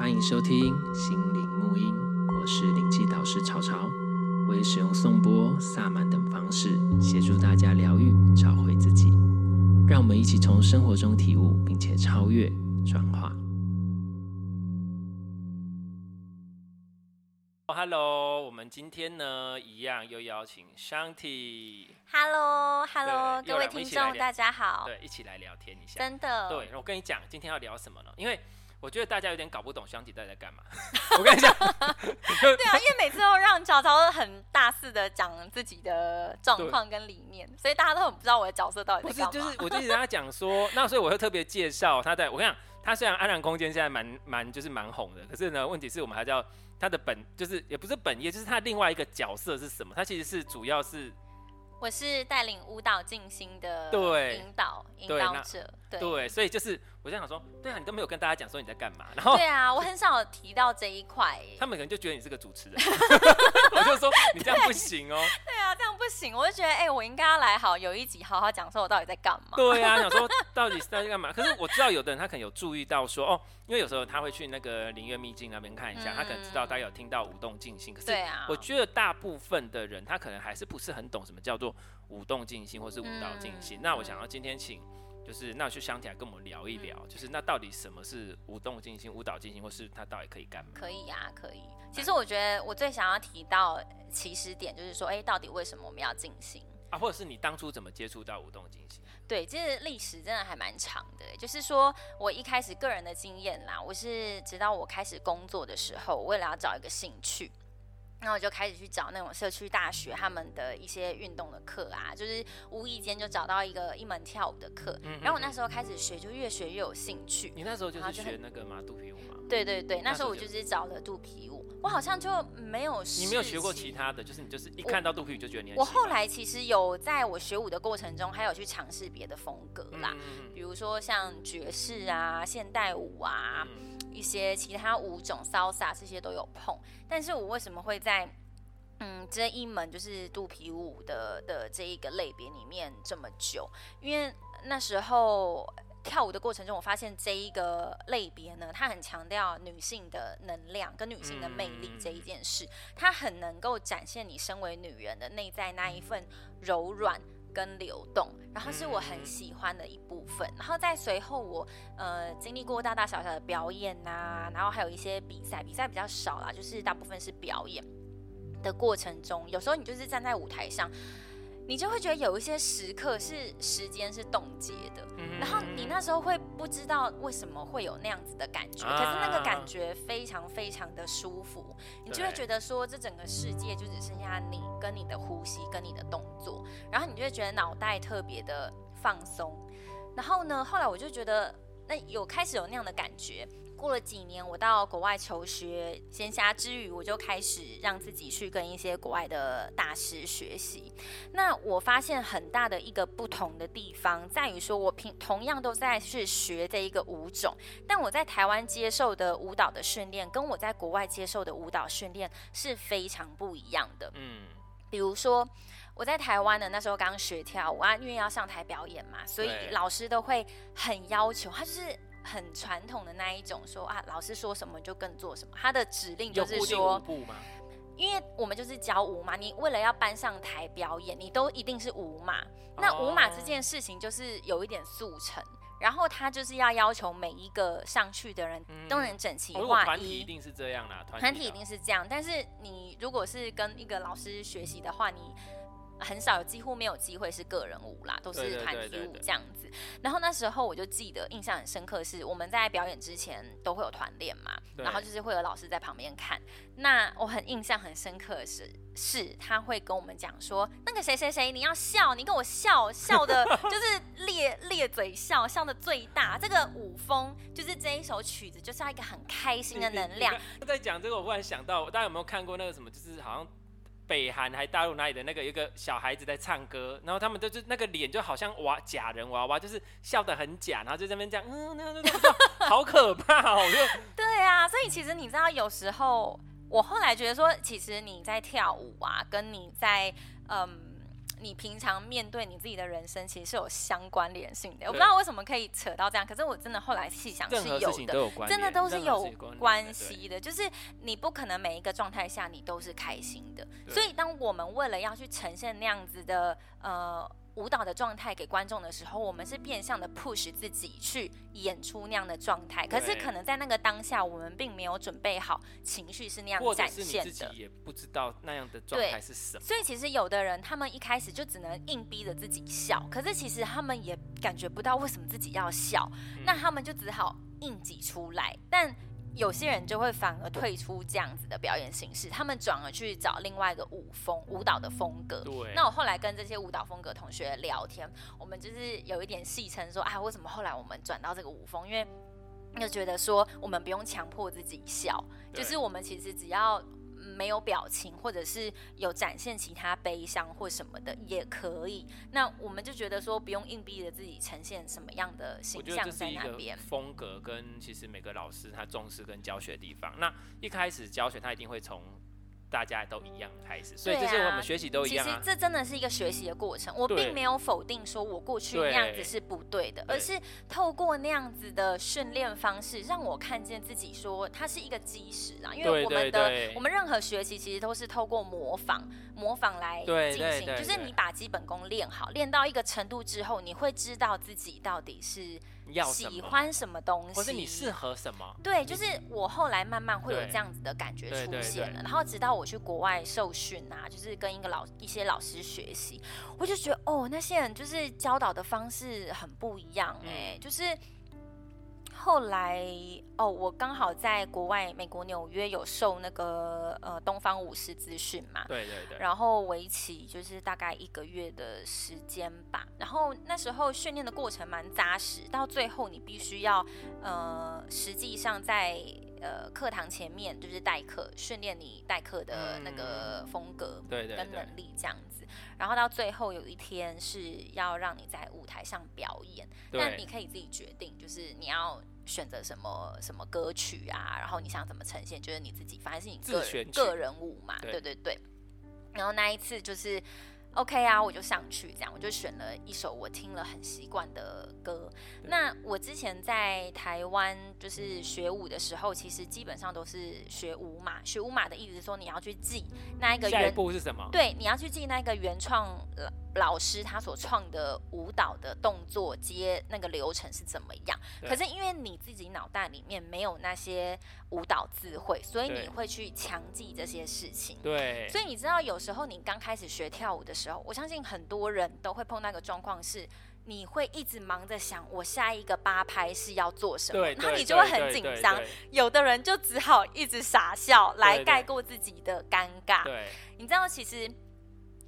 欢迎收听心灵沐音，我是灵气导师潮潮，我也使用颂钵、萨满等方式协助大家疗愈、找回自己。让我们一起从生活中体悟，并且超越、转化。Hello，我们今天呢，一样又邀请 Shanti。Hello，Hello，各位听众大家好。对，一起来聊天一下。真的。对，我跟你讲，今天要聊什么呢？因为我觉得大家有点搞不懂 Shanti 在在干嘛。我跟你讲，对啊，因为每次都让潮潮很大肆的讲自己的状况跟理念，所以大家都很不知道我的角色到底在干嘛。不是，就是我就一直跟他 讲说，那所以我会特别介绍他在。我跟你讲，他虽然安然空间现在蛮蛮就是蛮红的，可是呢，问题是我们还是要他的本，就是也不是本业，就是他另外一个角色是什么？他其实是主要是。我是带领舞蹈进行的引导引导者，对，对，所以就是我在想说，对啊，你都没有跟大家讲说你在干嘛，然后对啊，我很少提到这一块，他们可能就觉得你是个主持人，我就说你这样不行哦，对啊，行，我就觉得哎、欸，我应该要来好有一集好好讲说我到底在干嘛，对啊，想说 到底是在干嘛，可是我知道有的人他可能有注意到说哦，因为有时候他会去那个灵月秘境那边看一下，嗯、他可能知道大家有听到舞动静心，可是我觉得大部分的人他可能还是不是很懂什么叫做。舞动静心，或是舞蹈静心，嗯、那我想要今天请，就是那就想起来跟我们聊一聊，嗯、就是那到底什么是舞动进行、舞蹈进行，或是它到底可以干嘛？可以呀、啊，可以。其实我觉得我最想要提到起始点，就是说，哎、欸，到底为什么我们要进行啊？或者是你当初怎么接触到舞动进行？对，这历史真的还蛮长的。就是说我一开始个人的经验啦，我是直到我开始工作的时候，为了要找一个兴趣。然后我就开始去找那种社区大学他们的一些运动的课啊，就是无意间就找到一个一门跳舞的课，然后我那时候开始学，就越学越有兴趣。你那时候就是学那个嘛，肚皮舞吗？对对对，那时候我就是找了肚皮舞，我好像就没有。你没有学过其他的，就是你就是一看到肚皮舞就觉得你很。我后来其实有在我学舞的过程中，还有去尝试别的风格啦，嗯、比如说像爵士啊、现代舞啊。嗯一些其他舞种，salsa 这些都有碰，但是我为什么会在嗯这一门就是肚皮舞的的这一个类别里面这么久？因为那时候跳舞的过程中，我发现这一个类别呢，它很强调女性的能量跟女性的魅力这一件事，它很能够展现你身为女人的内在那一份柔软。跟流动，然后是我很喜欢的一部分。然后在随后我呃经历过大大小小的表演呐、然后还有一些比赛，比赛比较少啦，就是大部分是表演的过程中，有时候你就是站在舞台上。你就会觉得有一些时刻是时间是冻结的，然后你那时候会不知道为什么会有那样子的感觉，可是那个感觉非常非常的舒服，你就会觉得说这整个世界就只剩下你跟你的呼吸跟你的动作，然后你就会觉得脑袋特别的放松，然后呢，后来我就觉得那有开始有那样的感觉。过了几年，我到国外求学，闲暇之余，我就开始让自己去跟一些国外的大师学习。那我发现很大的一个不同的地方，在于说我平同样都在去学这一个舞种，但我在台湾接受的舞蹈的训练，跟我在国外接受的舞蹈训练是非常不一样的。嗯，比如说我在台湾的那时候刚学跳舞啊，因为要上台表演嘛，所以老师都会很要求，他就是。很传统的那一种说，说啊，老师说什么就跟做什么。他的指令就是说，因为我们就是教舞嘛，你为了要搬上台表演，你都一定是舞马。那舞马这件事情就是有一点速成，然后他就是要要求每一个上去的人都能整齐划一。团体一定是这样啦，团体一定是这样。但是你如果是跟一个老师学习的话，你。很少有，几乎没有机会是个人舞啦，都是团体舞这样子。然后那时候我就记得印象很深刻，是我们在表演之前都会有团练嘛，然后就是会有老师在旁边看。那我很印象很深刻的是，是他会跟我们讲说，那个谁谁谁，你要笑，你跟我笑，笑的 就是咧咧嘴笑，笑的最大。这个舞风就是这一首曲子，就是要一个很开心的能量。在讲这个，我忽然想到，大家有没有看过那个什么，就是好像。北韩还大陆哪里的那个有一个小孩子在唱歌，然后他们都是那个脸就好像娃假人娃娃，就是笑得很假，然后就在那边这样，嗯，那那那 好可怕哦！对啊，所以其实你知道，有时候我后来觉得说，其实你在跳舞啊，跟你在嗯你平常面对你自己的人生，其实是有相关联性的。我不知道为什么可以扯到这样，可是我真的后来细想是有的，有真的都是有关系的。就是你不可能每一个状态下你都是开心的，所以当我们为了要去呈现那样子的呃。舞蹈的状态给观众的时候，我们是变相的 push 自己去演出那样的状态。可是可能在那个当下，我们并没有准备好情绪是那样展现的。或者是你自己也不知道那样的状态是什么。所以其实有的人，他们一开始就只能硬逼着自己笑，可是其实他们也感觉不到为什么自己要笑，嗯、那他们就只好硬挤出来。但有些人就会反而退出这样子的表演形式，他们转而去找另外一个舞风、舞蹈的风格。对。那我后来跟这些舞蹈风格同学聊天，我们就是有一点戏称说，啊，为什么后来我们转到这个舞风？因为就觉得说，我们不用强迫自己笑，就是我们其实只要。没有表情，或者是有展现其他悲伤或什么的也可以。那我们就觉得说，不用硬逼着自己呈现什么样的形象在那边。风格跟其实每个老师他重视跟教学的地方。那一开始教学他一定会从。大家都一样开始，所以这些我们学习都一样、啊。其实这真的是一个学习的过程。我并没有否定说我过去那样子是不对的，对而是透过那样子的训练方式，让我看见自己说它是一个基石啊。因为我们的我们任何学习其实都是透过模仿模仿来进行，就是你把基本功练好，练到一个程度之后，你会知道自己到底是。喜欢什么东西，或是你适合什么？对，就是我后来慢慢会有这样子的感觉出现了，然后直到我去国外受训啊，就是跟一个老一些老师学习，我就觉得哦，那些人就是教导的方式很不一样哎、欸，嗯、就是。后来哦，我刚好在国外，美国纽约有受那个呃东方舞狮资讯嘛，对对对，然后为期就是大概一个月的时间吧。然后那时候训练的过程蛮扎实，到最后你必须要呃，实际上在呃课堂前面就是代课，训练你代课的那个风格，对对，跟能力这样子。然后到最后有一天是要让你在舞台上表演，那你可以自己决定，就是你要。选择什么什么歌曲啊？然后你想怎么呈现？就是你自己，反正是你个人个人舞嘛。对，对对对。然后那一次就是。OK 啊，我就上去，这样我就选了一首我听了很习惯的歌。那我之前在台湾就是学舞的时候，其实基本上都是学舞码。学舞码的意思是说，你要去记那一个原。下一步是什么？对，你要去记那个原创老老师他所创的舞蹈的动作接那个流程是怎么样。可是因为你自己脑袋里面没有那些舞蹈智慧，所以你会去强记这些事情。对。所以你知道，有时候你刚开始学跳舞的时候，时候，我相信很多人都会碰到一个状况，是你会一直忙着想我下一个八拍是要做什么，然后你就会很紧张。有的人就只好一直傻笑来盖过自己的尴尬。对，你知道其实。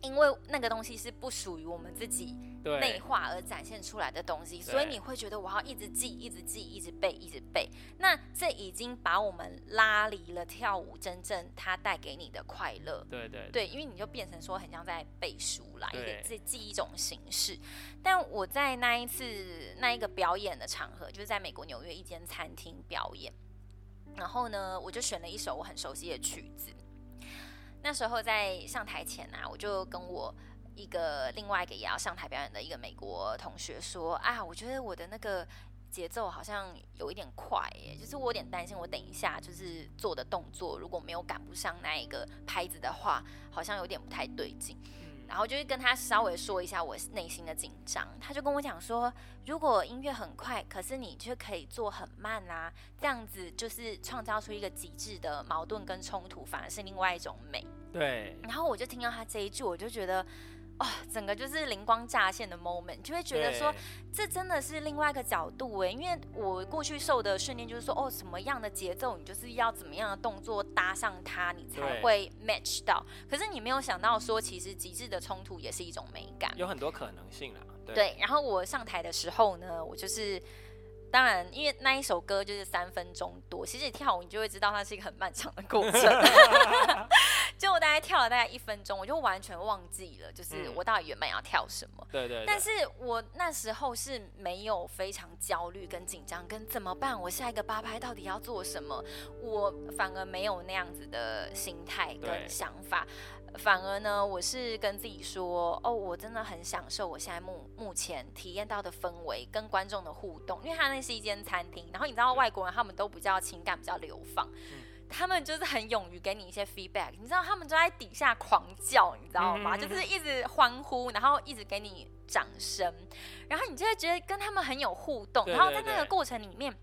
因为那个东西是不属于我们自己内化而展现出来的东西，所以你会觉得我要一直记、一直记、一直背、一直背。那这已经把我们拉离了跳舞真正它带给你的快乐。对对对，因为你就变成说很像在背书来的这记一种形式。但我在那一次那一个表演的场合，就是在美国纽约一间餐厅表演，然后呢，我就选了一首我很熟悉的曲子。那时候在上台前啊，我就跟我一个另外一个也要上台表演的一个美国同学说啊，我觉得我的那个节奏好像有一点快耶，就是我有点担心，我等一下就是做的动作如果没有赶不上那一个拍子的话，好像有点不太对劲。然后就是跟他稍微说一下我内心的紧张，他就跟我讲说，如果音乐很快，可是你却可以做很慢啊，这样子就是创造出一个极致的矛盾跟冲突，反而是另外一种美。对。然后我就听到他这一句，我就觉得。整个就是灵光乍现的 moment，就会觉得说，这真的是另外一个角度哎，因为我过去受的训练就是说，哦，什么样的节奏，你就是要怎么样的动作搭上它，你才会 match 到。可是你没有想到说，其实极致的冲突也是一种美感，有很多可能性啦。对，对，然后我上台的时候呢，我就是。当然，因为那一首歌就是三分钟多，其实你跳舞你就会知道它是一个很漫长的过程。就我大概跳了大概一分钟，我就完全忘记了，就是我到底原本要跳什么。对对。但是我那时候是没有非常焦虑跟紧张，跟怎么办？我下一个八拍到底要做什么？我反而没有那样子的心态跟想法。反而呢，我是跟自己说，哦，我真的很享受我现在目目前体验到的氛围跟观众的互动，因为他那是一间餐厅，然后你知道外国人他们都比较情感比较流放，他们就是很勇于给你一些 feedback，你知道他们就在底下狂叫，你知道吗？就是一直欢呼，然后一直给你掌声，然后你就会觉得跟他们很有互动，然后在那个过程里面。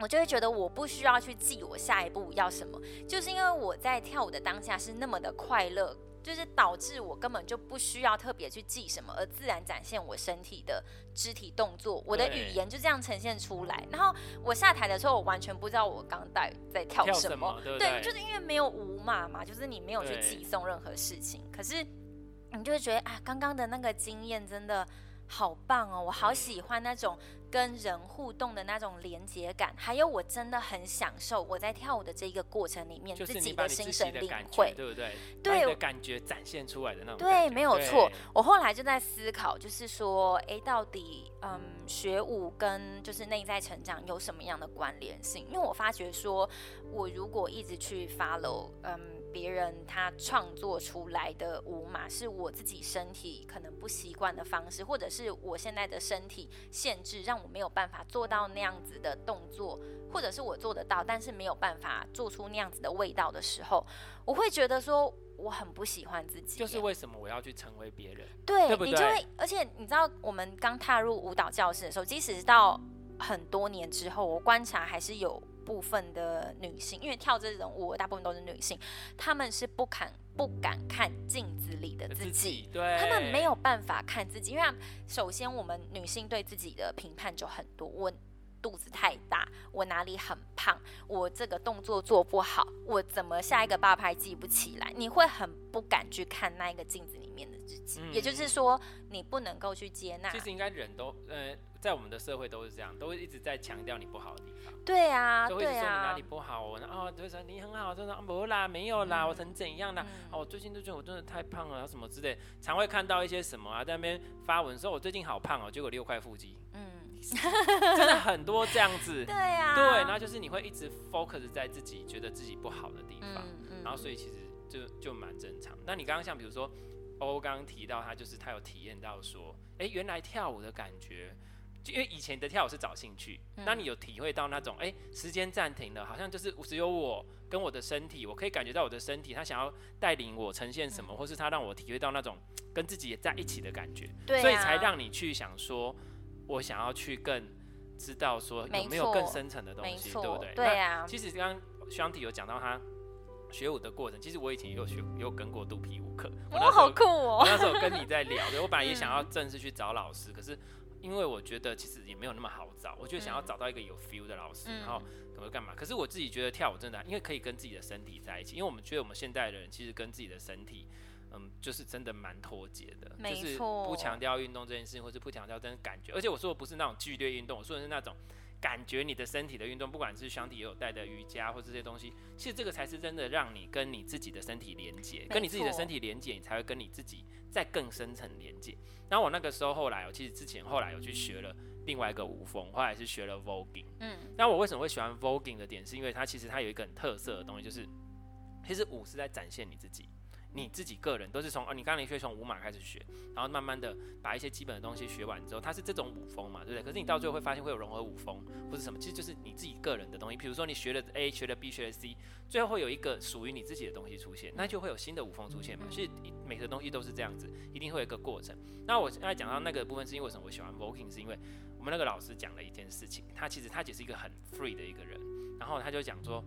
我就会觉得我不需要去记我下一步要什么，就是因为我在跳舞的当下是那么的快乐，就是导致我根本就不需要特别去记什么，而自然展现我身体的肢体动作，我的语言就这样呈现出来。然后我下台的时候，我完全不知道我刚在在跳什么，什么对，对，就是因为没有舞码嘛，就是你没有去记诵任何事情，可是你就会觉得啊，刚刚的那个经验真的好棒哦，我好喜欢那种。跟人互动的那种连接感，还有我真的很享受我在跳舞的这一个过程里面自己的心神领会，对不对？对，感觉展现出来的那种。对，没有错。我后来就在思考，就是说，哎，到底嗯，学舞跟就是内在成长有什么样的关联性？因为我发觉说，我如果一直去 follow，嗯。别人他创作出来的舞码是我自己身体可能不习惯的方式，或者是我现在的身体限制让我没有办法做到那样子的动作，或者是我做得到，但是没有办法做出那样子的味道的时候，我会觉得说我很不喜欢自己。就是为什么我要去成为别人？对，对对？你就会，而且你知道，我们刚踏入舞蹈教室的时候，即使到很多年之后，我观察还是有。部分的女性，因为跳这种舞，大部分都是女性，她们是不敢不敢看镜子里的自己，自己，对，她们没有办法看自己，因为首先我们女性对自己的评判就很多，我肚子太大，我哪里很胖，我这个动作做不好，我怎么下一个八拍记不起来，你会很不敢去看那一个镜子里面的自己，嗯、也就是说，你不能够去接纳。其实应该人都呃。在我们的社会都是这样，都会一直在强调你不好的地方。对啊，就会说你哪里不好，然后就说你很好，就说啊没啦，没有啦，我成怎样啦？哦，我最近都觉得我真的太胖了，什么之类，常会看到一些什么啊，在那边发文说我最近好胖哦，结果六块腹肌。嗯，真的很多这样子。对啊。对，然后就是你会一直 focus 在自己觉得自己不好的地方，然后所以其实就就蛮正常。那你刚刚像比如说欧刚刚提到他就是他有体验到说，哎，原来跳舞的感觉。就因为以前的跳舞是找兴趣，那你有体会到那种，哎、欸，时间暂停了，好像就是只有我跟我的身体，我可以感觉到我的身体，他想要带领我呈现什么，或是他让我体会到那种跟自己在一起的感觉，对啊，所以才让你去想说，我想要去更知道说有没有更深层的东西，对不对？对啊。其实刚刚双体有讲到他学舞的过程，其实我以前也有学，也有跟过肚皮舞课，我好酷哦。我那时候跟你在聊的，我本来也想要正式去找老师，可是。因为我觉得其实也没有那么好找，我就想要找到一个有 feel 的老师，嗯、然后可能干嘛？可是我自己觉得跳舞真的，因为可以跟自己的身体在一起，因为我们觉得我们现代的人其实跟自己的身体，嗯，就是真的蛮脱节的，就是不强调运动这件事情，或是不强调真的感觉。而且我说的不是那种剧烈运动，我说的是那种感觉你的身体的运动，不管是箱体也有带的瑜伽或这些东西，其实这个才是真的让你跟你自己的身体连接，跟你自己的身体连接，你才会跟你自己再更深层连接。然后我那个时候后来，我其实之前后来有去学了另外一个舞风，后来是学了 voguing。嗯，那我为什么会喜欢 voguing 的点，是因为它其实它有一个很特色的东西，就是其实舞是在展现你自己。你自己个人都是从哦，你刚刚你可以从舞码开始学，然后慢慢的把一些基本的东西学完之后，它是这种舞风嘛，对不对？可是你到最后会发现会有融合舞风或者什么，其实就是你自己个人的东西。比如说你学了 A，学了 B，学了 C，最后会有一个属于你自己的东西出现，那就会有新的舞风出现嘛。其实每个东西都是这样子，一定会有一个过程。那我现在讲到那个部分，是因为什么我喜欢 voguing，是因为我们那个老师讲了一件事情，他其实他只是一个很 free 的一个人，然后他就讲说。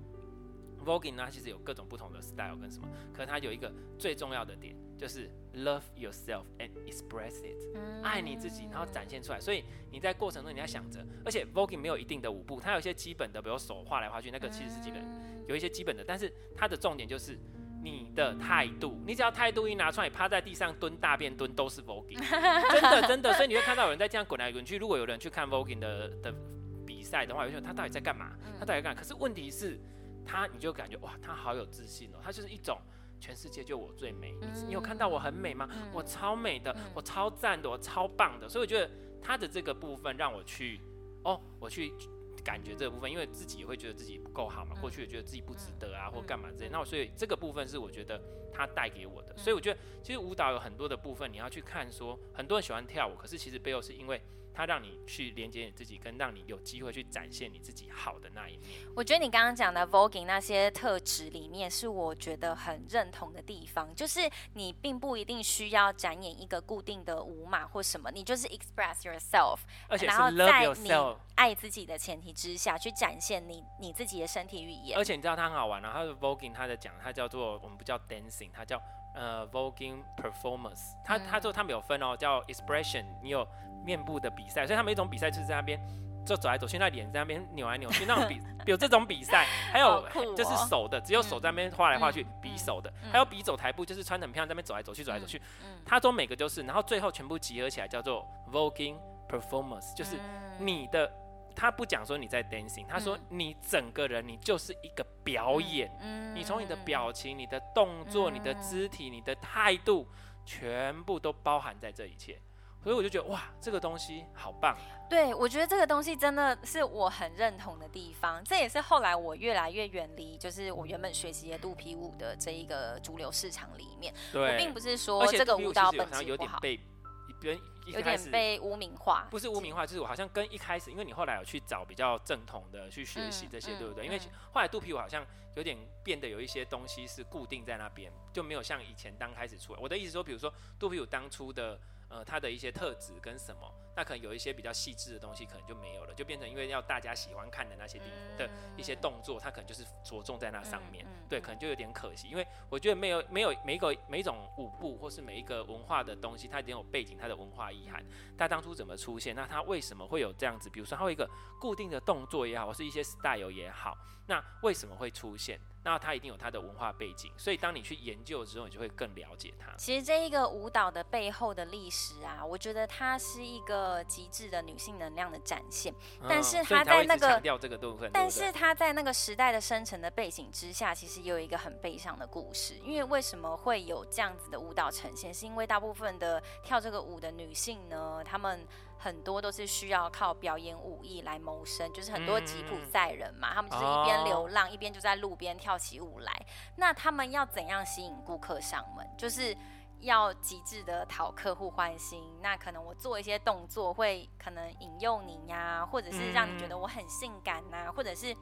Voguing 呢，其实有各种不同的 style 跟什么，可是它有一个最重要的点，就是 love yourself and express it，嗯、爱你自己，然后展现出来。所以你在过程中你要想着，而且 Voguing 没有一定的舞步，它有一些基本的，比如手画来画去，那个其实是基本，有一些基本的，但是它的重点就是你的态度，你只要态度一拿出来，你趴在地上蹲大便蹲都是 Voguing，真的真的。所以你会看到有人在这样滚来滚去。如果有人去看 Voguing 的的比赛的话，有些人他到底在干嘛？他到底在干嘛？可是问题是。他，你就感觉哇，他好有自信哦。他就是一种全世界就我最美。你、嗯、你有看到我很美吗？嗯、我超美的，嗯、我超赞的，我超棒的。所以我觉得他的这个部分让我去哦，我去感觉这个部分，因为自己也会觉得自己不够好嘛，过去也觉得自己不值得啊，或干嘛之类。那所以这个部分是我觉得他带给我的。所以我觉得其实舞蹈有很多的部分，你要去看说，很多人喜欢跳舞，可是其实背后是因为。它让你去连接你自己，跟让你有机会去展现你自己好的那一面。我觉得你刚刚讲的 voguing 那些特质里面，是我觉得很认同的地方，就是你并不一定需要展演一个固定的舞码或什么，你就是 express yourself，而且是 love yourself，然后在你爱自己的前提之下去展现你你自己的身体语言。而且你知道它很好玩啊，它的 voguing 它的讲它叫做我们不叫 dancing，它叫呃 voguing performance，它它就他们有分哦，叫 expression，你有。面部的比赛，所以他们一种比赛就是在那边就走来走去，那脸在那边扭来扭去，那种比 有这种比赛，还有 就是手的，只有手在那边画来画去比手的，还有比走台步，就是穿得很漂亮在那边走来走去走来走去，他说每个都是，然后最后全部集合起来叫做 voguing performance，就是你的，他不讲说你在 dancing，他说你整个人你就是一个表演，你从你的表情、你的动作、你的肢体、你的态度，全部都包含在这一切。所以我就觉得哇，这个东西好棒。对，我觉得这个东西真的是我很认同的地方。这也是后来我越来越远离，就是我原本学习的肚皮舞的这一个主流市场里面。对。我并不是说这个舞蹈本身有点被别人有点被污名化。不是污名化，就是我好像跟一开始，因为你后来有去找比较正统的去学习这些，嗯、对不对？嗯、因为后来肚皮舞好像有点变得有一些东西是固定在那边，就没有像以前刚开始出来。我的意思说，比如说肚皮舞当初的。呃，它的一些特质跟什么，那可能有一些比较细致的东西，可能就没有了，就变成因为要大家喜欢看的那些地方的一些动作，它可能就是着重在那上面，对，可能就有点可惜，因为我觉得没有没有每一个每一种舞步或是每一个文化的东西，它一定有背景，它的文化意涵，它当初怎么出现，那它为什么会有这样子？比如说它有一个固定的动作也好，或是一些 style 也好，那为什么会出现？那它一定有它的文化背景，所以当你去研究之后，你就会更了解它。其实这一个舞蹈的背后的历史啊，我觉得它是一个极致的女性能量的展现。嗯、但是它在那个强调这个部分，但是它在那个时代的生成的背景之下，其实也有一个很悲伤的故事。因为为什么会有这样子的舞蹈呈现？是因为大部分的跳这个舞的女性呢，她们。很多都是需要靠表演武艺来谋生，就是很多吉普赛人嘛，嗯、他们就是一边流浪、哦、一边就在路边跳起舞来。那他们要怎样吸引顾客上门？就是要极致的讨客户欢心。那可能我做一些动作会可能引诱你呀、啊，或者是让你觉得我很性感呐、啊，或者是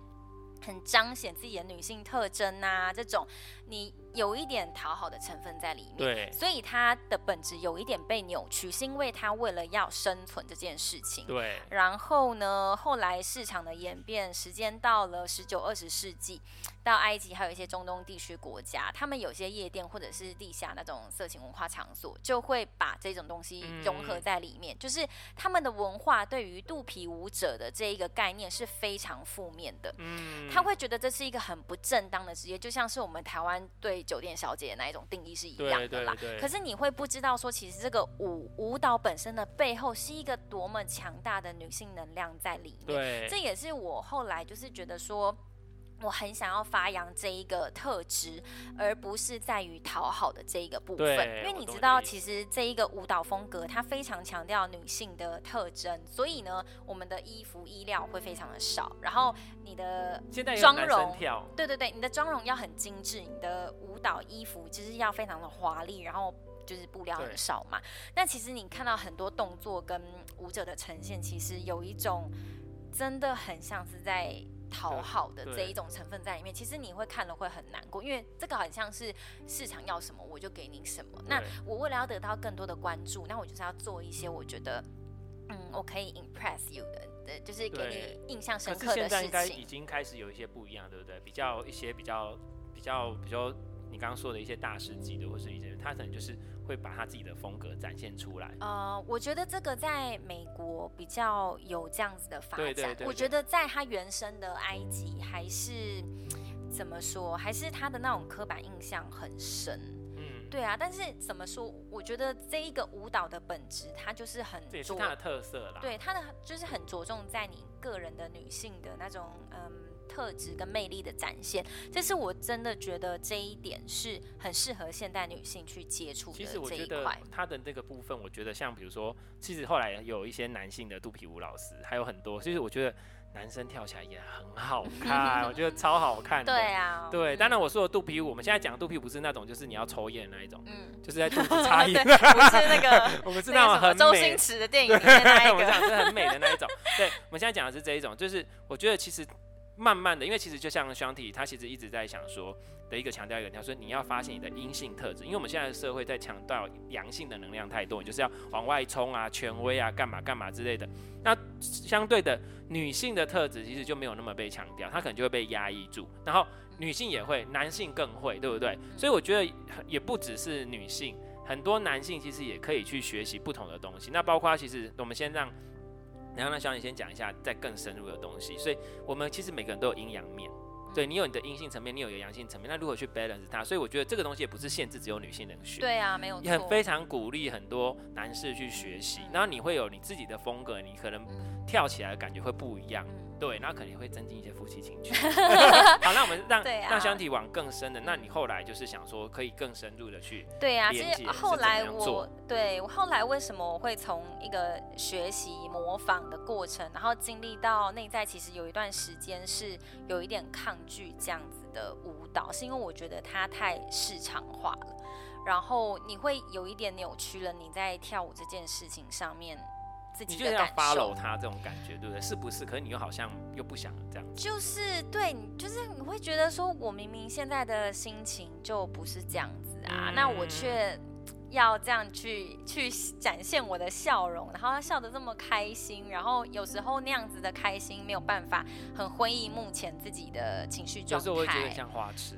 很彰显自己的女性特征啊，这种你。有一点讨好的成分在里面，对，所以它的本质有一点被扭曲，是因为它为了要生存这件事情，对。然后呢，后来市场的演变，时间到了十九二十世纪，到埃及还有一些中东地区国家，他们有些夜店或者是地下那种色情文化场所，就会把这种东西融合在里面，嗯、就是他们的文化对于肚皮舞者的这一个概念是非常负面的，嗯，他会觉得这是一个很不正当的职业，就像是我们台湾对。酒店小姐的那一种定义是一样的啦，可是你会不知道说，其实这个舞舞蹈本身的背后是一个多么强大的女性能量在里面。对，这也是我后来就是觉得说。我很想要发扬这一个特质，而不是在于讨好的这一个部分。因为你知道，其实这一个舞蹈风格它非常强调女性的特征，所以呢，我们的衣服衣料会非常的少，然后你的妆容，对对对，你的妆容要很精致，你的舞蹈衣服就是要非常的华丽，然后就是布料很少嘛。那其实你看到很多动作跟舞者的呈现，其实有一种真的很像是在。讨好的这一种成分在里面，其实你会看了会很难过，因为这个很像是市场要什么我就给你什么。那我为了要得到更多的关注，那我就是要做一些我觉得，嗯，我可以 impress you 的，对，就是给你印象深刻的事情。现在应该已经开始有一些不一样，对不对？比较一些比较比较比较，你刚刚说的一些大师级的，或是一些他可能就是。会把他自己的风格展现出来。呃，我觉得这个在美国比较有这样子的发展。对对对对，我觉得在他原生的埃及，还是怎么说，还是他的那种刻板印象很深。嗯，对啊。但是怎么说，我觉得这一个舞蹈的本质，它就是很，这也是它的特色啦。对，它的就是很着重在你个人的女性的那种，嗯。特质跟魅力的展现，这是我真的觉得这一点是很适合现代女性去接触的这一块。其实我觉得他的那个部分，我觉得像比如说，其实后来有一些男性的肚皮舞老师，还有很多。其实我觉得男生跳起来也很好 看，我觉得超好看的。对啊，对，当然我说的肚皮舞，我们现在讲的肚皮舞不是那种，就是你要抽烟的那一种，嗯，就是在肚子 插烟，不是那个，我们是那种很周星驰的电影里面那一个，我们讲是很美的那一种。对，我们现在讲的是这一种，就是我觉得其实慢慢的，因为其实就像 Shanti，他其实一直在想说。的一个强调一个，他说你要发现你的阴性特质，因为我们现在的社会在强调阳性的能量太多，你就是要往外冲啊、权威啊、干嘛干嘛之类的。那相对的女性的特质其实就没有那么被强调，她可能就会被压抑住。然后女性也会，男性更会，对不对？所以我觉得也不只是女性，很多男性其实也可以去学习不同的东西。那包括其实我们先让，然后让小李先讲一下再更深入的东西。所以我们其实每个人都有阴阳面。对，你有你的阴性层面，你有一个阳性层面，那如何去 balance 它？所以我觉得这个东西也不是限制只有女性能学。对啊，没有错。也很非常鼓励很多男士去学习，然后你会有你自己的风格，你可能跳起来的感觉会不一样。对，那可能会增进一些夫妻情趣。好，那我们让让 Shanti 往更深的，那你后来就是想说可以更深入的去对啊，其实后来我对我后来为什么我会从一个学习模仿的过程，然后经历到内在，其实有一段时间是有一点抗拒这样子的舞蹈，是因为我觉得它太市场化了，然后你会有一点扭曲了你在跳舞这件事情上面。你就是要 follow 他这种感觉，对不对？是不是？可是你又好像又不想这样子。就是对，就是你会觉得说，我明明现在的心情就不是这样子啊，嗯、那我却要这样去去展现我的笑容，然后他笑得这么开心，然后有时候那样子的开心没有办法很辉映目前自己的情绪状态。就是我会觉得像花痴。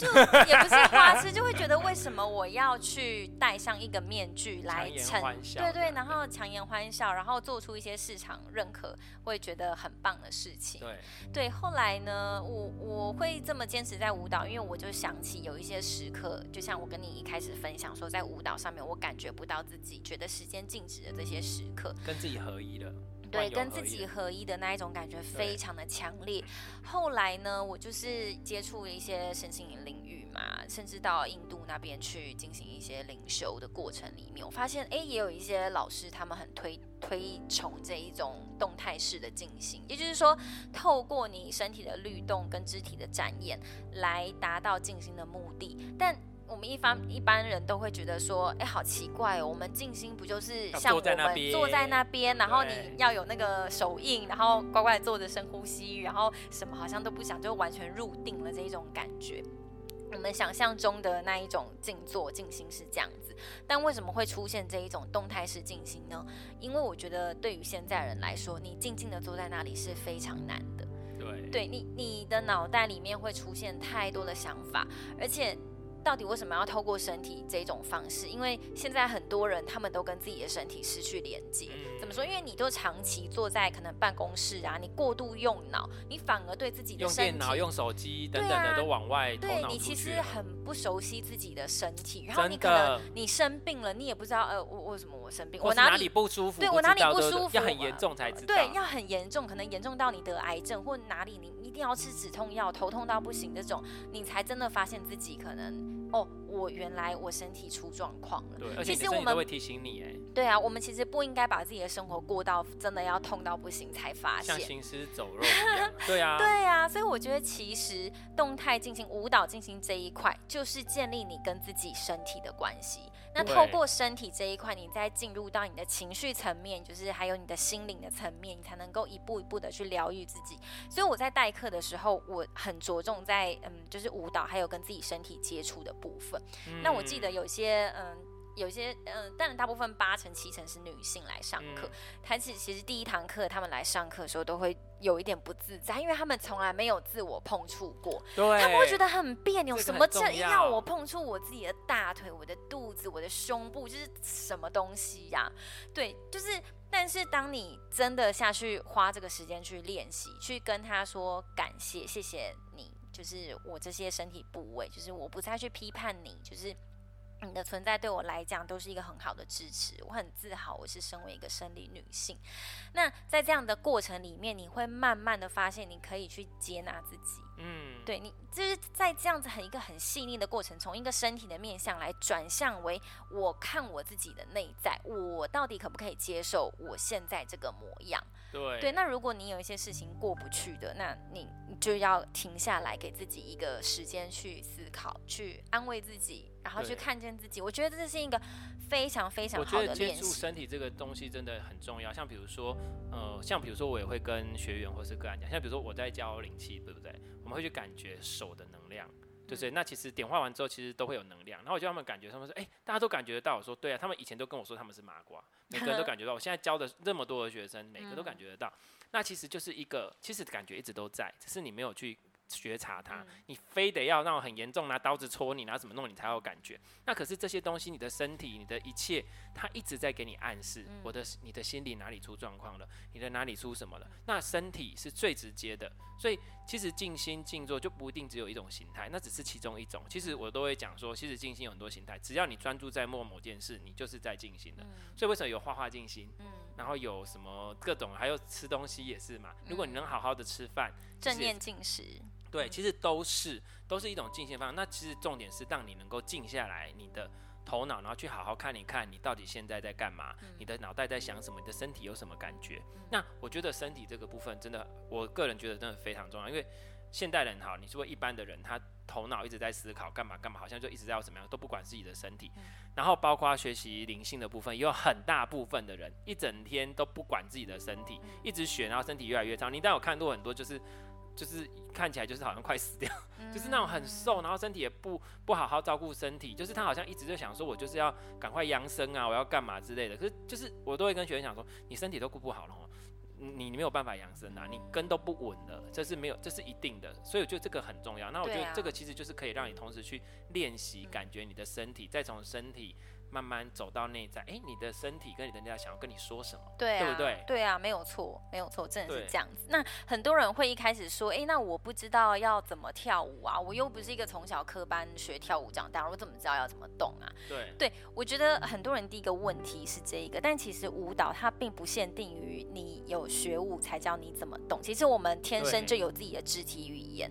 就也不是花痴，就会觉得为什么我要去戴上一个面具来逞，对对，然后强颜欢笑，然后做出一些市场认可会觉得很棒的事情。对对，后来呢，我我会这么坚持在舞蹈，因为我就想起有一些时刻，就像我跟你一开始分享说，在舞蹈上面我感觉不到自己，觉得时间静止的这些时刻，跟自己合一了。对，跟自己合一的那一种感觉非常的强烈。后来呢，我就是接触了一些身心灵领域嘛，甚至到印度那边去进行一些灵修的过程里面，我发现，哎，也有一些老师他们很推推崇这一种动态式的进行，也就是说，透过你身体的律动跟肢体的展演来达到静心的目的，但。我们一般一般人都会觉得说，哎、欸，好奇怪哦，我们静心不就是像我们坐在那边，然后你要有那个手印，然后乖乖坐着深呼吸，然后什么好像都不想，就完全入定了这一种感觉。我们想象中的那一种静坐静心是这样子，但为什么会出现这一种动态式静心呢？因为我觉得对于现在人来说，你静静的坐在那里是非常难的。对，对你你的脑袋里面会出现太多的想法，而且。到底为什么要透过身体这种方式？因为现在很多人他们都跟自己的身体失去连接。怎么说？因为你都长期坐在可能办公室啊，你过度用脑，你反而对自己的身体、用电脑、用手机等等的都往外。对，你其实很不熟悉自己的身体，然后你可能你生病了，你也不知道呃，我为什么我生病，我哪里不舒服？对，我哪里不舒服？要很严重才知道。对，要很严重，可能严重到你得癌症，或哪里你一定要吃止痛药，头痛到不行这种，你才真的发现自己可能。哦，我原来我身体出状况了。对，而且其实我们会提醒你，哎，对啊，我们其实不应该把自己的生活过到真的要痛到不行才发现，像行尸走肉一样。对啊，对啊，所以我觉得其实动态进行舞蹈进行这一块，就是建立你跟自己身体的关系。那透过身体这一块，你再进入到你的情绪层面，就是还有你的心灵的层面，你才能够一步一步的去疗愈自己。所以我在代课的时候，我很着重在嗯，就是舞蹈还有跟自己身体接触的部分。嗯、那我记得有些嗯。有些嗯，但大部分八成七成是女性来上课。她其实其实第一堂课，他们来上课的时候都会有一点不自在，因为他们从来没有自我碰触过，对，他们会觉得很别扭。什么叫要我碰触我自己的大腿、我的肚子、我的胸部，就是什么东西呀、啊？对，就是。但是当你真的下去花这个时间去练习，去跟他说感谢，谢谢你，就是我这些身体部位，就是我不再去批判你，就是。你的存在对我来讲都是一个很好的支持，我很自豪，我是身为一个生理女性。那在这样的过程里面，你会慢慢的发现，你可以去接纳自己，嗯，对你就是在这样子很一个很细腻的过程，从一个身体的面向来转向为我看我自己的内在，我到底可不可以接受我现在这个模样？对对，那如果你有一些事情过不去的，那你你就要停下来，给自己一个时间去思考，去安慰自己，然后去看见自己。我觉得这是一个非常非常好的练习。我觉得接触身体这个东西真的很重要。像比如说，呃，像比如说我也会跟学员或是个案讲，像比如说我在教灵气，对不对？我们会去感觉手的能量，对不对？那其实点化完之后，其实都会有能量。然后我叫他们感觉，他们说，哎，大家都感觉得到。我说，对啊，他们以前都跟我说他们是麻瓜，每个人都 感觉到。我现在教的那么多的学生，每个都感觉得到。那其实就是一个，其实感觉一直都在，只是你没有去。觉察它，你非得要那种很严重，拿刀子戳你，拿怎么弄你才有感觉。那可是这些东西，你的身体，你的一切，它一直在给你暗示，我的你的心里哪里出状况了，你的哪里出什么了。那身体是最直接的，所以其实静心静坐就不一定只有一种形态，那只是其中一种。其实我都会讲说，其实静心有很多形态，只要你专注在做某件事，你就是在静心的。所以为什么有画画静心？然后有什么各种，还有吃东西也是嘛。如果你能好好的吃饭，正念进食。对，其实都是都是一种静心方法。那其实重点是让你能够静下来，你的头脑，然后去好好看一看，你到底现在在干嘛？你的脑袋在想什么？你的身体有什么感觉？那我觉得身体这个部分真的，我个人觉得真的非常重要。因为现代人哈，你说一般的人，他头脑一直在思考干嘛干嘛，好像就一直在要怎么样，都不管自己的身体。然后包括学习灵性的部分，也有很大部分的人一整天都不管自己的身体，一直学，然后身体越来越差。你当有看过很多就是。就是看起来就是好像快死掉，嗯、就是那种很瘦，然后身体也不不好好照顾身体，就是他好像一直就想说，我就是要赶快养生啊，我要干嘛之类的。可是就是我都会跟学生讲说，你身体都顾不好了，你你没有办法养生啊，你根都不稳了，这是没有，这是一定的。所以我觉得这个很重要。那我觉得这个其实就是可以让你同时去练习，感觉你的身体，再从身体。慢慢走到内在，哎、欸，你的身体跟你的内在想要跟你说什么？对、啊，对不对？对啊，没有错，没有错，真的是这样子。那很多人会一开始说，哎、欸，那我不知道要怎么跳舞啊，我又不是一个从小科班学跳舞长大，我怎么知道要怎么动啊？对，对我觉得很多人第一个问题是这一个，但其实舞蹈它并不限定于你有学舞才教你怎么动，其实我们天生就有自己的肢体语言。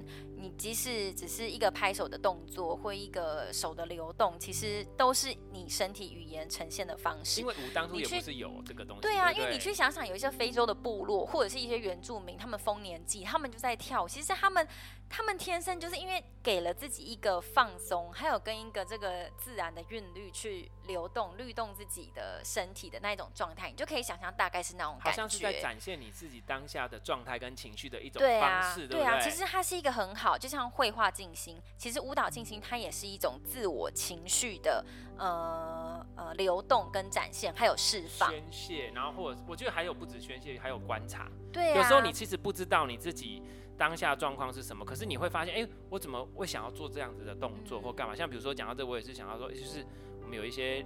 你即使只是一个拍手的动作，或一个手的流动，其实都是你身体语言呈现的方式。因为舞当初也不是有这个东西。对啊，因为你去想想，有一些非洲的部落，或者是一些原住民，他们丰年祭，他们就在跳。其实他们。他们天生就是因为给了自己一个放松，还有跟一个这个自然的韵律去流动、律动自己的身体的那种状态，你就可以想象大概是那种感觉。好像是在展现你自己当下的状态跟情绪的一种方式，对啊，对啊，其实它是一个很好，就像绘画静心，其实舞蹈静心它也是一种自我情绪的呃呃流动跟展现，还有释放、宣泄，然后或者我觉得还有不止宣泄，还有观察。对啊，有时候你其实不知道你自己。当下状况是什么？可是你会发现，哎、欸，我怎么会想要做这样子的动作或干嘛？像比如说讲到这，我也是想要说，就是我们有一些，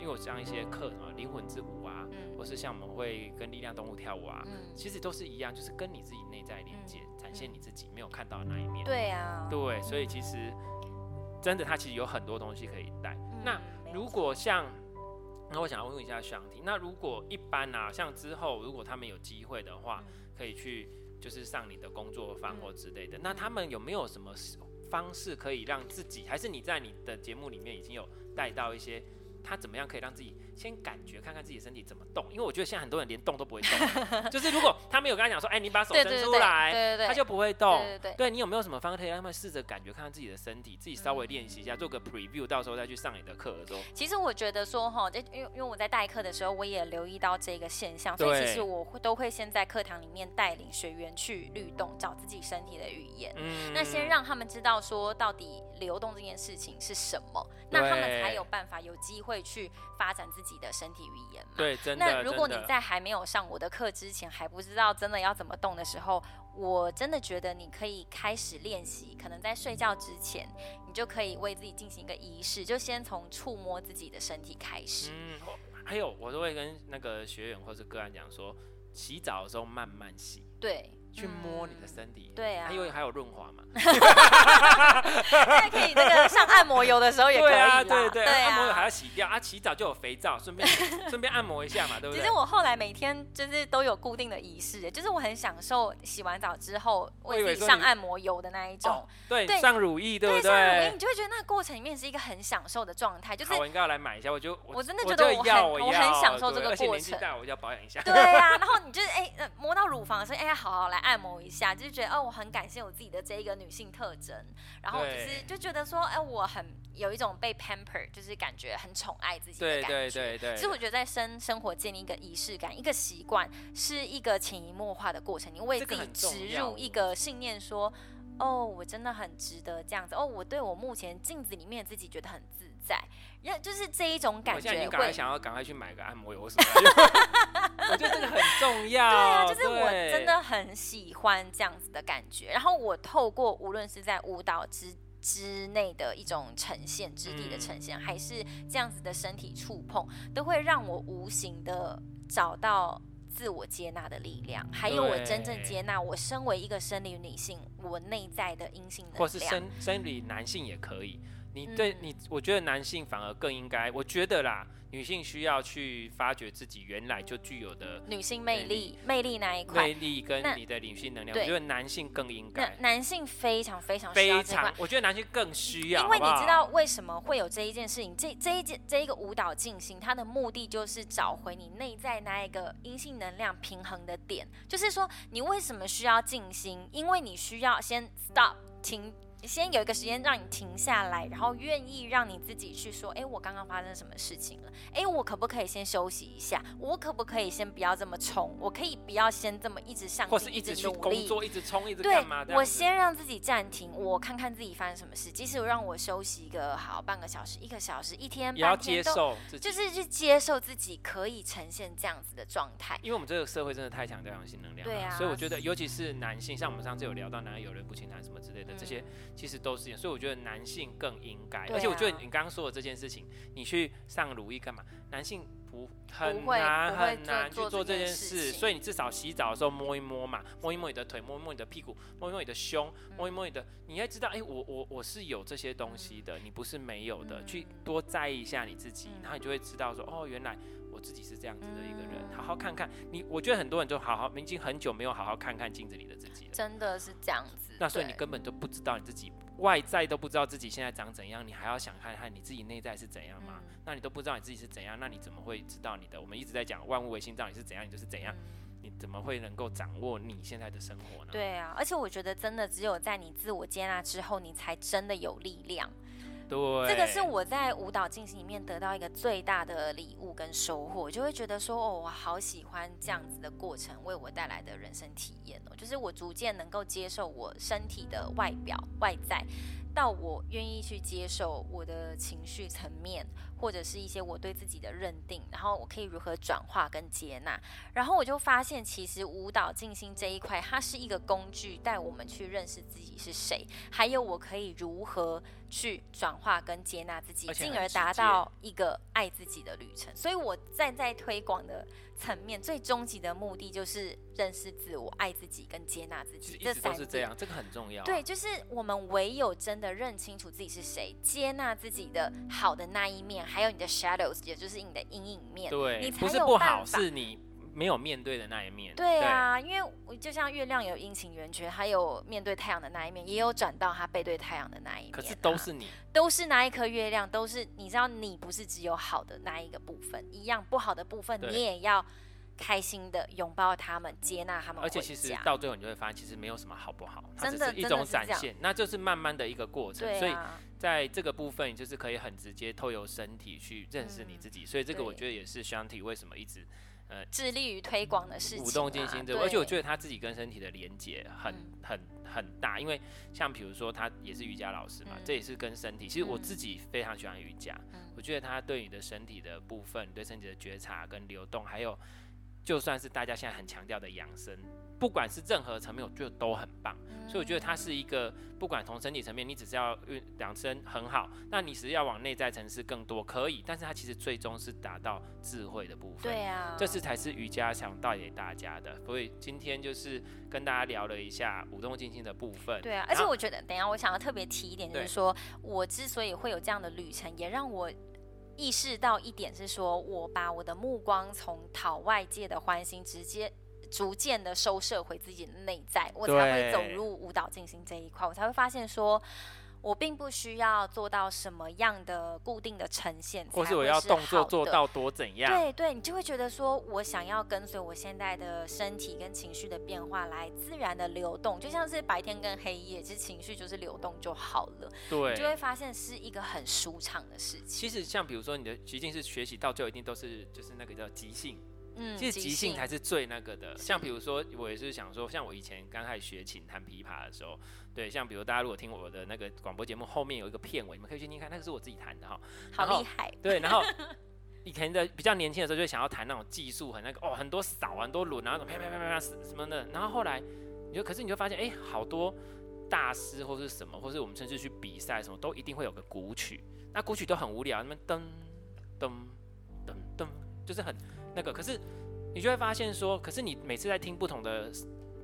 因为我上一些课什么，灵魂之舞啊，或是像我们会跟力量动物跳舞啊，其实都是一样，就是跟你自己内在连接，展现你自己没有看到的那一面。对啊，对，所以其实真的，它其实有很多东西可以带。那如果像，那我想要问一下香缇，那如果一般啊，像之后如果他们有机会的话，可以去。就是上你的工作坊或之类的，那他们有没有什么方式可以让自己，还是你在你的节目里面已经有带到一些，他怎么样可以让自己？先感觉看看自己身体怎么动，因为我觉得现在很多人连动都不会动。就是如果他们有跟他讲说，哎、欸，你把手伸出来，对对对对，他就不会动。对对对，对，你有没有什么方法可以让他们试着感觉看看自己的身体，自己稍微练习一下，做个 preview，到时候再去上你的课的时候。其实我觉得说哈，因为因为我在代课的时候，我也留意到这个现象，所以其实我会都会先在课堂里面带领学员去律动，找自己身体的语言。嗯。那先让他们知道说到底流动这件事情是什么，那他们才有办法有机会去发展自己的身体语言嘛。对，真的。那如果你在还没有上我的课之前，还不知道真的要怎么动的时候，我真的觉得你可以开始练习。可能在睡觉之前，你就可以为自己进行一个仪式，就先从触摸自己的身体开始。嗯，还有我都会跟那个学员或是个案讲说，洗澡的时候慢慢洗。对。去摸你的身体，对啊，因为还有润滑嘛，那可以那个上按摩油的时候也可以啊，对对对，按摩油还要洗掉啊，洗澡就有肥皂，顺便 顺便按摩一下嘛，对不对？其实我后来每天就是都有固定的仪式，就是我很享受洗完澡之后为自己上按摩油的那一种，对，上乳液对不对？上乳液你就会觉得那个过程里面是一个很享受的状态，就是我应该要来买一下，我就我真的觉得我很我很享受这个过程，年纪大我就要保养一下，对啊，然后你就是哎摸到乳房的时候，哎好好来按摩一下。就觉得哦，我很感谢我自己的这一个女性特征，然后就是就觉得说，哎，我很有一种被 pamper，就是感觉很宠爱自己的感觉。对对对对。其实我觉得在生生活建立一个仪式感，一个习惯，是一个潜移默化的过程。你为自己植入一个信念，说，哦，我真的很值得这样子。哦，我对我目前镜子里面自己觉得很自在。要就是这一种感觉，我现在赶快想要赶快去买个按摩油什么的，我觉得这个很重要。对啊，就是我真的很喜欢这样子的感觉。然后我透过无论是在舞蹈之之内的一种呈现，质地的呈现，还是这样子的身体触碰，都会让我无形的找到自我接纳的力量，还有我真正接纳我身为一个生理女性，我内在的阴性能量，或是生生理男性也可以。你对你，我觉得男性反而更应该，我觉得啦，女性需要去发掘自己原来就具有的女性魅力，魅力那一块，魅力跟你的女性能量，我觉得男性更应该。男性非常非常需要这块，我觉得男性更需要，因为你知道为什么会有这一件事情？这这一件这一个舞蹈进行，它的目的就是找回你内在那一个阴性能量平衡的点，就是说你为什么需要静心？因为你需要先 stop 停。先有一个时间让你停下来，然后愿意让你自己去说，哎，我刚刚发生什么事情了？哎，我可不可以先休息一下？我可不可以先不要这么冲？我可以不要先这么一直上进，或是一直去工作，一直冲，一直干嘛？对，我先让自己暂停，我看看自己发生什么事。即使让我休息一个好半个小时、一个小时、一天、半天都，就是去接受自己可以呈现这样子的状态。因为我们这个社会真的太强调阳性能量了，对啊，所以我觉得，尤其是男性，像我们上次有聊到男人有人不轻弹什么之类的这些。嗯其实都是这样，所以我觉得男性更应该，啊、而且我觉得你刚刚说的这件事情，你去上乳液干嘛？男性不很难很难去做这件事，所以你至少洗澡的时候摸一摸嘛，摸一摸你的腿，摸一摸你的屁股，摸一摸你的胸，摸一摸你的，你要知道，哎、欸，我我我是有这些东西的，你不是没有的，去多在意一下你自己，然后你就会知道说，哦，原来。我自己是这样子的一个人，好好看看你。我觉得很多人就好好，已经很久没有好好看看镜子里的自己了。真的是这样子。那所以你根本都不知道你自己外在都不知道自己现在长怎样，你还要想看看你自己内在是怎样吗？嗯、那你都不知道你自己是怎样，那你怎么会知道你的？我们一直在讲万物为心造，你是怎样，你就是怎样，嗯、你怎么会能够掌握你现在的生活呢？对啊，而且我觉得真的只有在你自我接纳之后，你才真的有力量。对，这个是我在舞蹈进行里面得到一个最大的礼物跟收获，就会觉得说，哦，我好喜欢这样子的过程为我带来的人生体验哦，就是我逐渐能够接受我身体的外表外在，到我愿意去接受我的情绪层面。或者是一些我对自己的认定，然后我可以如何转化跟接纳，然后我就发现，其实舞蹈静心这一块，它是一个工具，带我们去认识自己是谁，还有我可以如何去转化跟接纳自己，进而达到一个爱自己的旅程。所以我站在推广的层面，最终极的目的就是认识自我、爱自己跟接纳自己。这三是这样，这个很重要。对，就是我们唯有真的认清楚自己是谁，接纳自己的好的那一面。还有你的 shadows，也就是你的阴影面，对，你不是不好，是你没有面对的那一面。对啊，对，因为就像月亮有阴晴圆缺，还有面对太阳的那一面，也有转到它背对太阳的那一面。可是都是你，都是那一颗月亮，都是你知道，你不是只有好的那一个部分，一样不好的部分你也要。开心的拥抱他们，接纳他们，而且其实到最后你就会发现，其实没有什么好不好，它只是一种展现，那就是慢慢的一个过程。所以在这个部分，你就是可以很直接透由身体去认识你自己。所以这个我觉得也是 Shanti 为什么一直呃致力于推广的事情，舞动静心这个，而且我觉得他自己跟身体的连接很很很大，因为像比如说他也是瑜伽老师嘛，这也是跟身体。其实我自己非常喜欢瑜伽，我觉得他对你的身体的部分，对身体的觉察跟流动，还有。就算是大家现在很强调的养生，不管是任何层面，我觉得都很棒。所以我觉得它是一个，不管从身体层面，你只是要运养生很好，那你是要往内在层次更多可以，但是它其实最终是达到智慧的部分。对啊，这是才是瑜伽想带给大家的。所以今天就是跟大家聊了一下舞动静心的部分。对啊，而且我觉得，等一下我想要特别提一点，就是说我之所以会有这样的旅程，也让我意识到一点是说，我把我的目光从讨外界的欢心直接。逐渐的收摄回自己的内在，我才会走入舞蹈进行这一块，我才会发现说，我并不需要做到什么样的固定的呈现，或是我要动作做到多怎样？对对，你就会觉得说，我想要跟随我现在的身体跟情绪的变化来自然的流动，就像是白天跟黑夜，其实情绪就是流动就好了。对，你就会发现是一个很舒畅的事情。其实像比如说你的即兴是学习到最后一定都是就是那个叫即兴。嗯，其实即兴才是最那个的。像比如说，我也是想说，像我以前刚开始学琴弹琵琶的时候，对，像比如大家如果听我的那个广播节目，后面有一个片尾，你们可以去听看，那个是我自己弹的哈。好厉害。对，然后 以前的比较年轻的时候，就想要弹那种技术很那个哦，很多扫很多轮，然后啪啪啪啪啪什么的。然后后来，你就可是你就发现，哎，好多大师或是什么，或是我们甚至去比赛什么，都一定会有个鼓曲。那鼓曲都很无聊，那么噔噔噔噔，就是很。那个可是，你就会发现说，可是你每次在听不同的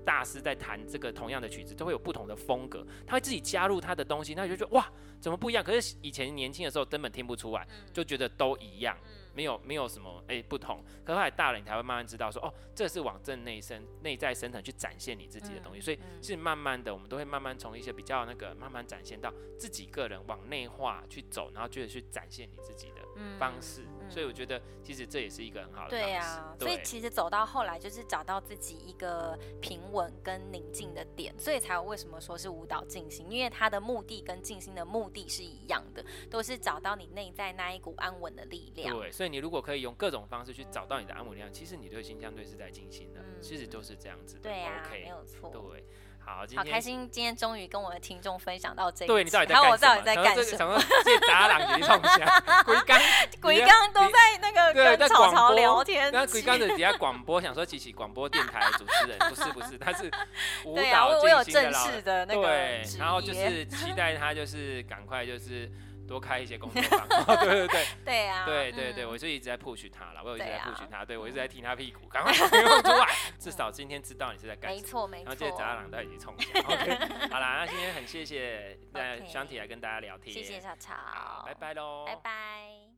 大师在弹这个同样的曲子，都会有不同的风格，他会自己加入他的东西，那你就觉得哇，怎么不一样？可是以前年轻的时候根本听不出来，就觉得都一样。没有没有什么哎、欸、不同，可是后来大了，你才会慢慢知道说哦，这是往正内生、内在深层去展现你自己的东西。嗯、所以是慢慢的，我们都会慢慢从一些比较那个慢慢展现到自己个人往内化去走，然后接着去展现你自己的方式。所以我觉得其实这也是一个很好的方式。对呀、啊，对，所以其实走到后来就是找到自己一个平稳跟宁静的点，所以才有为什么说是舞蹈静心，因为它的目的跟静心的目的是一样的，都是找到你内在那一股安稳的力量。对，所以。你如果可以用各种方式去找到你的安稳力量，其实你对心相对是在静心的，嗯、其实都是这样子的。对没有错。对，好，今天好开心，今天终于跟我的听众分享到这一。对，你到底在干什么？我到底在干什么？这杂朗你冲下，鬼刚鬼刚都在那个跟草草聊天。那鬼刚的底下广播，想说起起广播电台的主持人，不是不是，他是 舞蹈最新的老的那个。对，然后就是期待他，就是赶快就是。多开一些工作坊，对对对，对啊，对对对，我就一直在 push 他了，我有一直在 push 他，对我一直在踢他屁股，赶快用出来，至少今天知道你是在干什么，没错没错，然后这些杂朗都已经冲下，OK，好啦，那今天很谢谢那香体来跟大家聊天，谢谢小草，拜拜喽，拜拜。